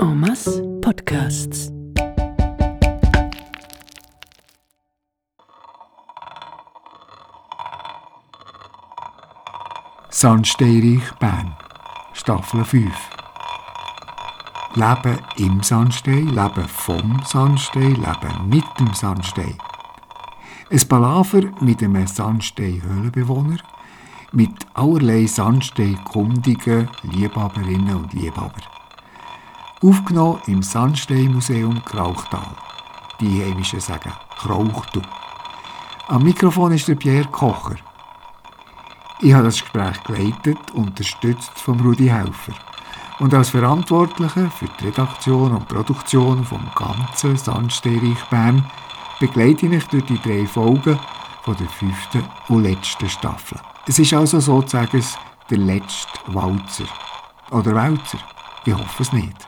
En Podcasts. Sandsteinreich Bern, Staffel 5. Leben im Sandstein, Leben vom Sandstein, Leben mit dem Sandstein. Ein Palaver mit einem Sandstein-Höhlenbewohner, mit allerlei Sandstein-kundigen Liebhaberinnen und Liebhaber. Aufgenommen im Sandsteinmuseum Krauchtal. Die Heimischen sagen Krauchtu. Am Mikrofon ist der Pierre Kocher. Ich habe das Gespräch geleitet, unterstützt von Rudi Helfer. Und als Verantwortlicher für die Redaktion und Produktion vom ganzen Sandsteinreich Bern begleite ich durch die drei Folgen von der fünften und letzten Staffel. Es ist also sozusagen der letzte Walzer. Oder Wälzer. Ich hoffe es nicht.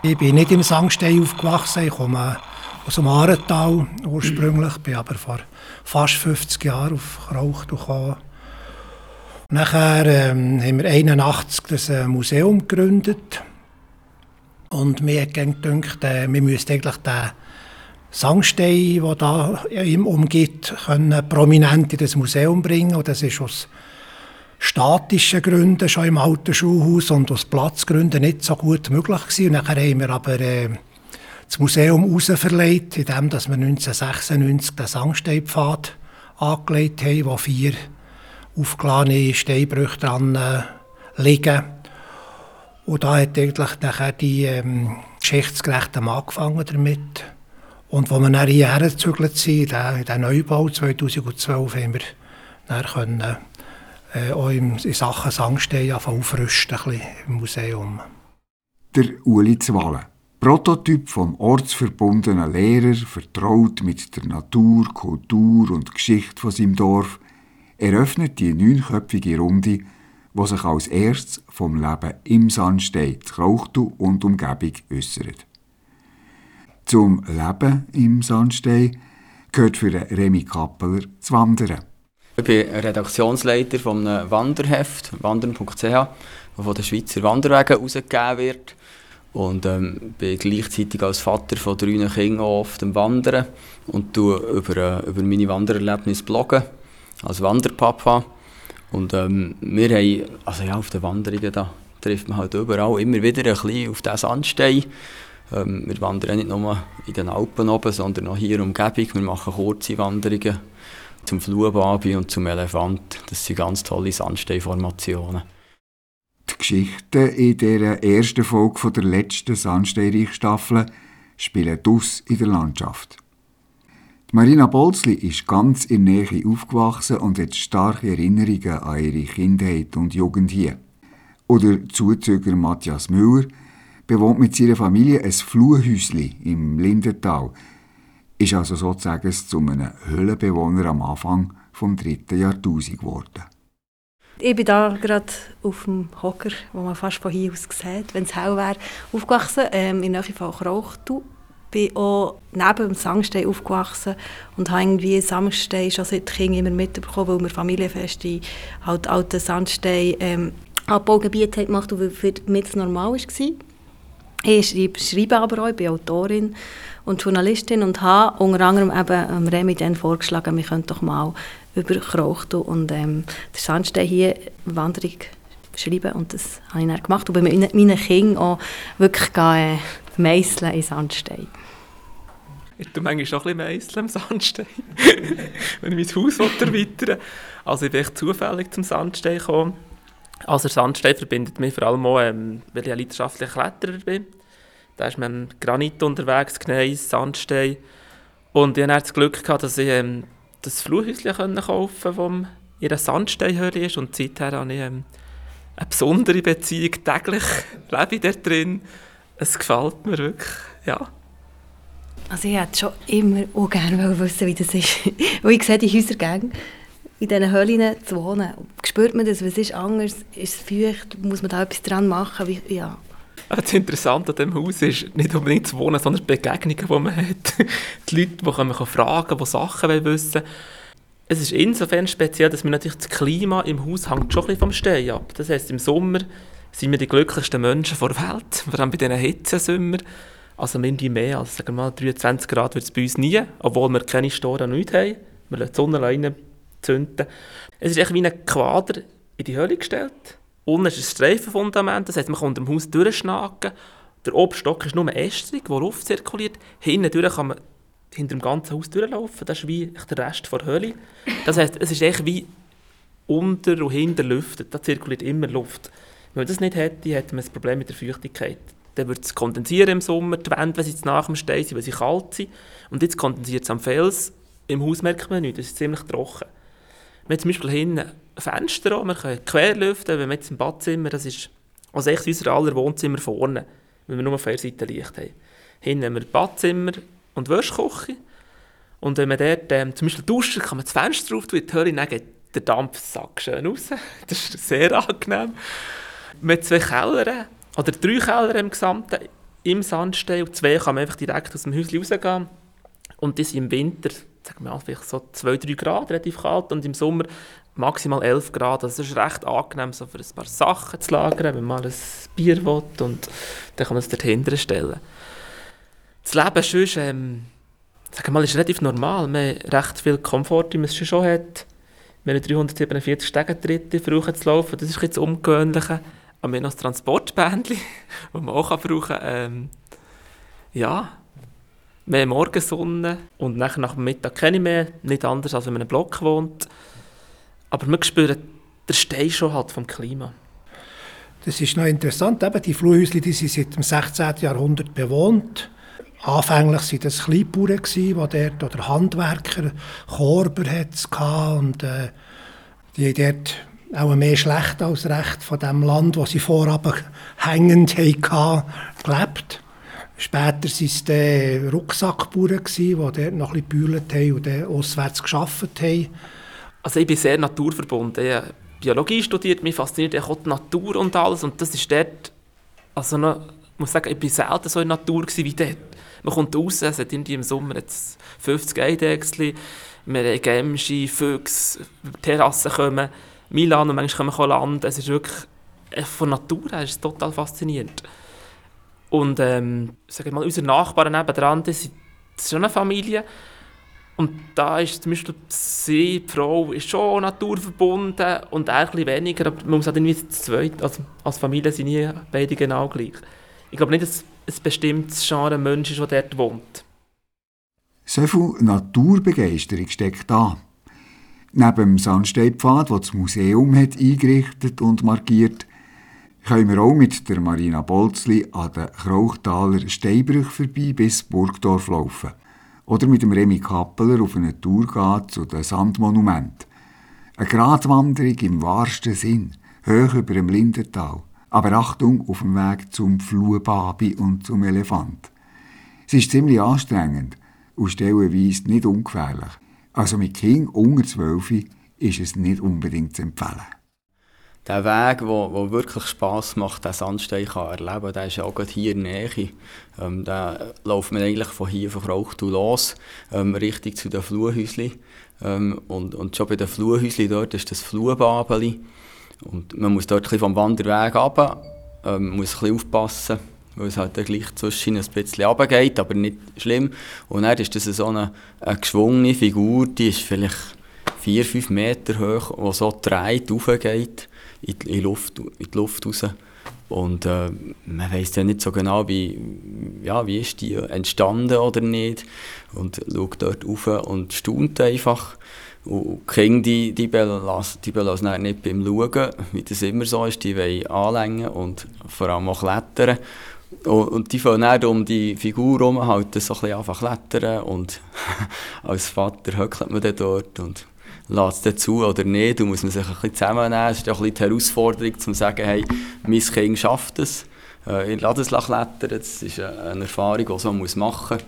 Ich bin nicht im Sangstein aufgewachsen. Ich komme aus dem Arental ursprünglich, bin aber vor fast 50 Jahren auf Krauch gekommen. Nachher ähm, haben wir 1981 das äh, Museum gegründet. Und mir gedacht, äh, wir müssten eigentlich den Sangstein, der da ihm umgibt, können prominent in das Museum bringen. Und das ist aus statischen Gründen schon im alten Schulhaus und aus Platzgründen nicht so gut möglich gewesen. Und nachher haben wir aber äh, das Museum herausverlegt, indem wir 1996 den Sangsteinpfad angelegt haben, wo vier aufgeladene Steinbrüche dran äh, liegen. Und da hat eigentlich nachher die ähm, Geschichtsgerechte angefangen damit. Und als wir dann hierher gezügelt sind, in den Neubau 2012, haben wir dann können, äh, auch in, in Sachen Sangstein aufrüsten im Museum. Der Uli Zwallen. Prototyp vom ortsverbundenen Lehrer, vertraut mit der Natur, Kultur und Geschichte von seinem Dorf, eröffnet die neunköpfige Runde, die sich als erstes vom Leben im Sandstein, Krauchtu und Umgebung äußert. Zum Leben im Sandstein gehört für Remy Kappeler das Wandern. Ich bin Redaktionsleiter von einem Wanderheft, wandern.ch, das von den Schweizer Wanderwegen herausgegeben wird. Und ähm, bin gleichzeitig als Vater von drei Kindern auf dem Wandern und tue über, äh, über meine Wandererlebnisse bloggen, als Wanderpapa. Und ähm, wir haben, also ja, auf den Wanderungen, da trifft man halt überall immer wieder ein bisschen auf diesen Sandstein. Ähm, wir wandern nicht nur in den Alpen oben, sondern auch hier in der Umgebung. Wir machen kurze Wanderungen zum Fluhbabi und zum Elefant. Das sind ganz tolle Sandsteinformationen. Die Geschichten in dieser ersten Folge der letzten Sandsteinreich-Staffel spielen dus in der Landschaft. Die Marina Bolzli ist ganz in der Nähe aufgewachsen und hat starke Erinnerungen an ihre Kindheit und Jugend hier. Oder Zuzüger Matthias Müller bewohnt mit seiner Familie ein Fluhhäuschen im Lindental, ist also sozusagen zu einem Höhlenbewohner am Anfang vom dritten Jahrtausend geworden. Ich bin da gerade auf dem Hocker, wo man fast von hier aus sieht, wenn es hell wäre, aufgewachsen, ähm, in der Nähe von Krauchtu. Ich bin auch neben dem Sangstein aufgewachsen und habe irgendwie Sandstein schon seit Kind immer mitbekommen, weil wir Familienfeste halt alte Sandstein ähm, Abbaugebiete gemacht haben, für mich normal war. Ich schreibe, schreibe aber auch, ich bin Autorin und Journalistin und habe unter anderem eben Remi dann vorgeschlagen, wir könnten doch mal über Krauchtu und ähm, der Sandstein hier Wanderung schreiben und das habe ich dann gemacht und bei meinen, Kindern auch wirklich äh, meißeln in Sandstein. Ich tue manchmal schon ein bisschen im Sandstein, wenn ich mein Haus erweitern Also ich bin echt zufällig zum Sandstein gekommen. Also der Sandstein verbindet mich vor allem auch, ähm, weil ich ein leidenschaftlicher Kletterer bin. Da ist im Granit unterwegs, Gneis, Sandstein. Und ich hatte das Glück, gehabt, dass ich ähm, das Flughäuschen kaufen konnte, das in einer Sandsteinhöhle ist. Und seither habe ich ähm, eine besondere Beziehung. Täglich lebe ich dort drin. Es gefällt mir wirklich, ja. Also ich hätte schon immer auch gerne wissen, wie das ist. Weil ich sehe die Häuser gerne in diesen Höhlen zu wohnen. Spürt man das? Was ist anders? Ist es feucht? Muss man da etwas dran machen? Wie, ja. Das Interessante an diesem Haus ist nicht unbedingt zu wohnen, sondern die Begegnungen, die man hat. Die Leute, die man fragen die Sachen wissen Es ist insofern speziell, dass wir natürlich das Klima im Haus hängt schon ein bisschen vom Stehen ab. Das heisst, im Sommer sind wir die glücklichsten Menschen der Welt, vor allem bei diesen Hitzesommer. Also mindestens mehr als sagen wir mal, 23 Grad wird es bei uns nie, obwohl wir keine Storen nicht haben. Wir lassen die Sonne rein zünden. Es ist echt wie ein Quader in die Höhle gestellt. Unten ist ein Streifenfundament, das heisst, man kann unter dem Haus durchschnacken. Der Obststock ist nur Ästerung, wo Luft zirkuliert. Hinten durch kann man hinter dem ganzen Haus durchlaufen. Das ist wie der Rest der Höhle. Das heisst, es ist echt wie unter und hinter lüftet. Da zirkuliert immer Luft. Wenn man das nicht hätte, hätte man ein Problem mit der Feuchtigkeit. Dann würde es kondensieren im Sommer, die Wände, wenn sie nach dem Stehen sind, weil sie kalt sind. Und jetzt kondensiert es am Fels. Im Haus merkt man nichts, es ist ziemlich trocken. Wir haben zum Beispiel hinten Fenster, wir können quer lüften, wenn wir jetzt im Badzimmer, das ist also echt unser aller Wohnzimmer vorne, wenn wir nur auf der Seite Licht haben. Hinten haben wir Badzimmer und Wäschküche. Und wenn man dort ähm, zum Beispiel duscht, kann man das Fenster drauf die Hölle, dann geht der Dampfsack schön raus. Das ist sehr angenehm. Mit zwei Kellern, oder drei Keller im Gesamten, im Sandstein, und zwei kann man einfach direkt aus dem Häuschen rausgehen. Und sind im Winter, sagen wir mal, vielleicht so 2-3 Grad, relativ kalt, und im Sommer maximal 11 Grad. Also es ist recht angenehm, so für ein paar Sachen zu lagern, wenn man mal ein Bier will, und dann kann man es dort hinten stellen. Das Leben sonst, ähm, sagen mal, ist relativ normal. Man hat recht viel Komfort, wie man es schon hat. Wir haben 347 Stegentritte versuchen zu laufen, das ist jetzt das. Aber wir haben noch das Transportbändchen, das man auch brauchen kann. Ähm, ja, mehr Morgensonne und nachher nach dem Mittag kenne ich mehr, nicht anders als wenn man in einem Block wohnt. Aber wir spüren den Stein schon halt vom Klima. Das ist noch interessant, eben die Flughäuschen die sind seit dem 16. Jahrhundert bewohnt. Anfänglich waren das Kleinbauern, die dort, oder Handwerker, Korber hatte und äh, die dort auch mehr schlecht als recht von dem Land, wo sie vorab hängend hatten, gelebt. Später waren es Rucksackbauern, die dort noch ein bisschen haben und dann auswärts gearbeitet haben. Also ich bin sehr naturverbunden. Ich habe Biologie studiert, mich fasziniert auch die Natur und alles und das ist dort, also noch, ich muss sagen, ich bin selten so in der Natur wie dort. Man kommt raus, es hat im Sommer jetzt 50 Eidechsel, wir haben Gämsche, Füchse, Terrassen kommen, Milan und manchmal können wir landen. Es ist wirklich, von Natur her ist es total faszinierend. Und ähm, sag mal, unsere Nachbarn nebenan, das ist schon eine Familie. Und da ist zum Beispiel sie, die Frau, ist schon naturverbunden und er ein weniger, aber man muss halt irgendwie zu zweit, also als Familie sind nie beide genau gleich. Ich glaube nicht, dass ein bestimmtes Genre Mensch ist, der dort wohnt. So viel Naturbegeisterung steckt da. Neben dem Sandsteinpfad, den das Museum hat eingerichtet und markiert, können wir auch mit der Marina Bolzli an den Krauchtaler Steinbrüch vorbei bis Burgdorf laufen. Oder mit dem Remy Kappeler auf eine Tour gehen zu den Sandmonumenten. Eine Gratwanderung im wahrsten Sinn, hoch über dem Lindental. Aber Achtung auf dem Weg zum Fluhbabi und zum Elefant. Es ist ziemlich anstrengend und stellenweise nicht ungefährlich. Also mit Kind unter 12 ist es nicht unbedingt zu empfehlen. Der Weg, der, der wirklich Spass macht, den Sandstein kann erleben der ist auch gerade hier in der Nähe. Ähm, da läuft man eigentlich von hier, von Krauchtul los, ähm, Richtung zu den Fluhäuschen. Ähm, und, und schon bei den Fluhäuschen dort ist das Fluhbabeli. Und man muss dort vom Wanderweg runter, ähm, muss ein bisschen aufpassen, weil es halt dann gleich zwischen ein bisschen runtergeht, aber nicht schlimm. Und dann ist das so eine, eine geschwungene Figur, die ist vielleicht vier, fünf Meter hoch, die so dreht, raufgeht in die, Luft, in die Luft raus. Und äh, man weiß ja nicht so genau, wie, ja, wie ist die entstanden oder nicht. Und schaut dort rauf und staunt einfach. Und die Kinder, die, die belassen, die belassen nicht beim Schauen, wie das immer so ist. Die wollen anlängen und vor allem auch klettern. Und, und die fangen dann um die Figur herum, halt so ein bisschen klettern. Und als Vater höckelt man dort und lässt es zu oder nicht. Da muss man sich ein bisschen zusammennehmen. Es ist auch ein bisschen die Herausforderung, zu sagen, hey, mein Kind schafft es. Ich lasse es klettern. Das ist eine Erfahrung, die man machen muss.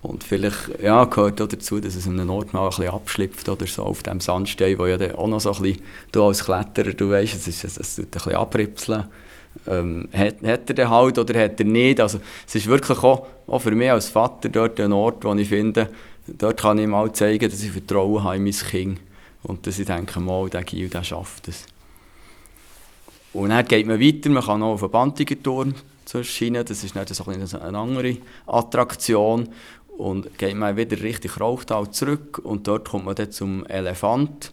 Und vielleicht ja, gehört auch dazu, dass es an einem Ort mal ein bisschen abschlüpft oder so auf dem Sandstein, wo ja auch noch so ein bisschen, du als Kletterer, du weißt, es, ist, es, es tut ein bisschen abripseln. Ähm, hat, hat er den halt oder hat er nicht? Also es ist wirklich auch, auch für mich als Vater dort ein Ort, wo ich finde, dort kann ich mal zeigen, dass ich Vertrauen habe in mein Kind. Und dass ich denke, mal, der Gil, der schafft es. Und dann geht man weiter, man kann auch auf einen Bantigerturm zur Schiene, das ist nicht so eine andere Attraktion. Und geht man wieder Richtung Rauchtal zurück und dort kommt man dann zum Elefant.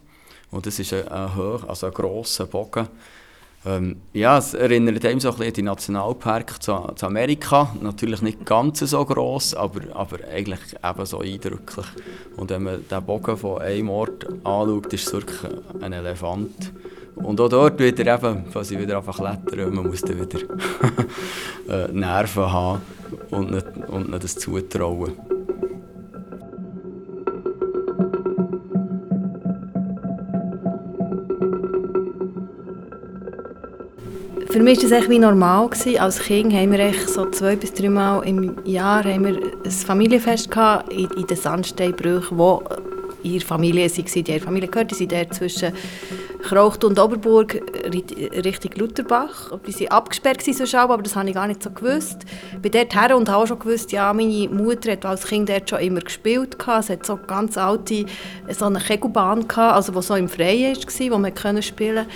Und das ist ein, ein, hoch, also ein grosser Bogen. Ähm, ja, es erinnert einem so ein bisschen an die Nationalpark zu, zu, Amerika. Natürlich nicht ganz so gross, aber, aber eigentlich eben so eindrücklich. Und wenn man den Bogen von einem Ort anschaut, ist es wirklich ein Elefant. Und auch dort wieder eben, falls ich wieder einfach klettern, man muss dann wieder äh, Nerven haben und nicht, und nicht das zutrauen. Für mich war das wie normal. Gewesen. Als Kind haben wir so zwei bis drei Mal im Jahr haben wir ein Familienfest in, in den Sandsteinbrüchen, ihre Familie waren. Die Familie gehört, die sind dort zwischen Kraucht und Oberburg Richtung Lutherbach. Die waren abgesperrt, so aber das habe ich gar nicht so gewusst. Ich bin dort her und habe auch schon gewusst, ja, meine Mutter hat als Kind dort schon immer gespielt. Es hat so ganz alte so eine Kegelbahn, also die so im Freien war, wo man spielen konnte.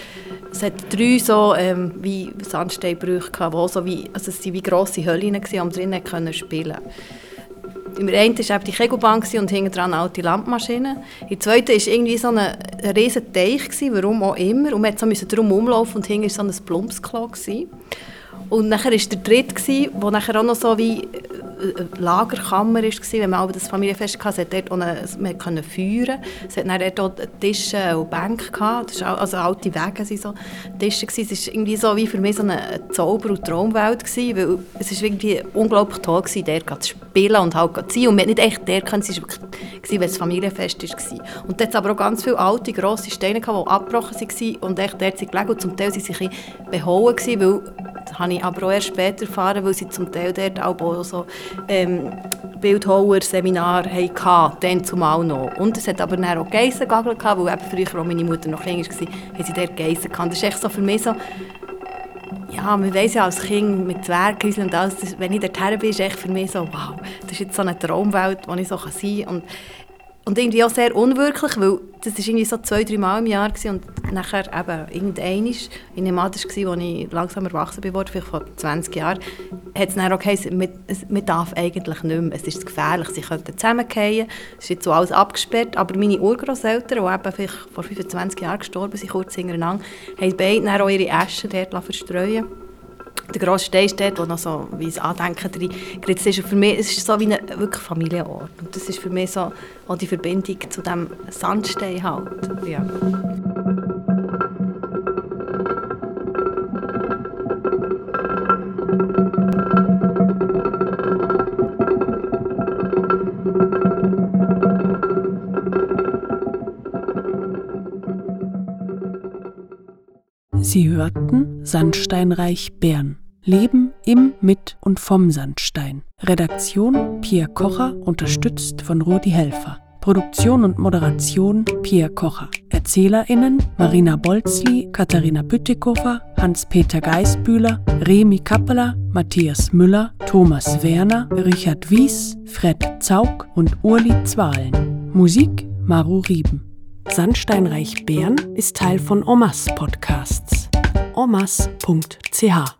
Es hat drei so ähm, wie Sandsteinbrüche, wo so wie, also es waren wie grosse Höllen, wo man drinnen spielen konnte. Im einen war die Kegelbahn und hinten dran alte Landmaschine. Im zweiten war irgendwie so ein, riesiger Teich, warum auch immer. Und man musste so drum umlaufen und hinten war so ein Plumpsklo. Und nachher war der dritte, der nachher auch noch so wie Lagerkammer war, wenn man das Familienfest hatte, hat dort eine, man konnte feuern. Es hat dann dort auch Tische und Bänke gehabt. Das war also alte Wege sind so Tische gewesen. Es war irgendwie so wie für mich so eine Zauber- und Traumwelt gewesen, weil es war irgendwie unglaublich toll gewesen, dort zu spielen und halt zu sein. Und man hat nicht echt dort können, es war wirklich, es Familienfest war. Und dort aber auch ganz viele alte, grosse Steine, gehabt, die abgebrochen waren und echt dort sind gelegen. Und zum Teil waren sie ein bisschen behauen, gewesen, weil das habe ich aber auch erst später erfahren, weil sie zum Teil dort auch so ähm, Bildhauer-Seminar hatten, dann zumal noch. Und es hat aber dann auch Geissengagel gehabt, weil eben früher, als meine Mutter noch klein war, haben sie dort Geissen gehabt. Das ist echt so für mich so, ja, man weiss ja als Kind mit Zwerghäuschen und alles, das, wenn ich dort bin, ist echt für mich so, wow, das ist jetzt so eine Traumwelt, wo ich so sein kann. Und und irgendwie auch sehr unwirklich, weil das war irgendwie so zwei, drei Mal im Jahr gewesen und nachher eben irgendein ich nehme an, das war, als ich langsam erwachsen bin, vielleicht vor 20 Jahren, hat es dann auch geheißen, man, darf eigentlich nicht mehr, es ist gefährlich, sie könnten zusammenfallen, es ist jetzt so alles abgesperrt, aber meine Urgroßeltern, die eben vielleicht vor 25 Jahren gestorben sind, kurz hintereinander, haben beide dann auch ihre Asche dort verstreuen der grosse Stein steht, wo noch so wie ein Andenken drin ist. ist. Für mich es ist so wie ein wirklich Familienort. Und das ist für mich so auch die Verbindung zu dem Sandstein halt. Ja. Hörten Sandsteinreich Bern. Leben im, mit und vom Sandstein. Redaktion Pierre Kocher, unterstützt von Rudi Helfer. Produktion und Moderation Pierre Kocher. ErzählerInnen Marina Bolzli, Katharina Bütikofer, Hans-Peter Geisbühler, Remi Kappeler, Matthias Müller, Thomas Werner, Richard Wies, Fred Zaug und Urli Zwahlen. Musik Maru Rieben. Sandsteinreich Bern ist Teil von Omas Podcasts. omas.ch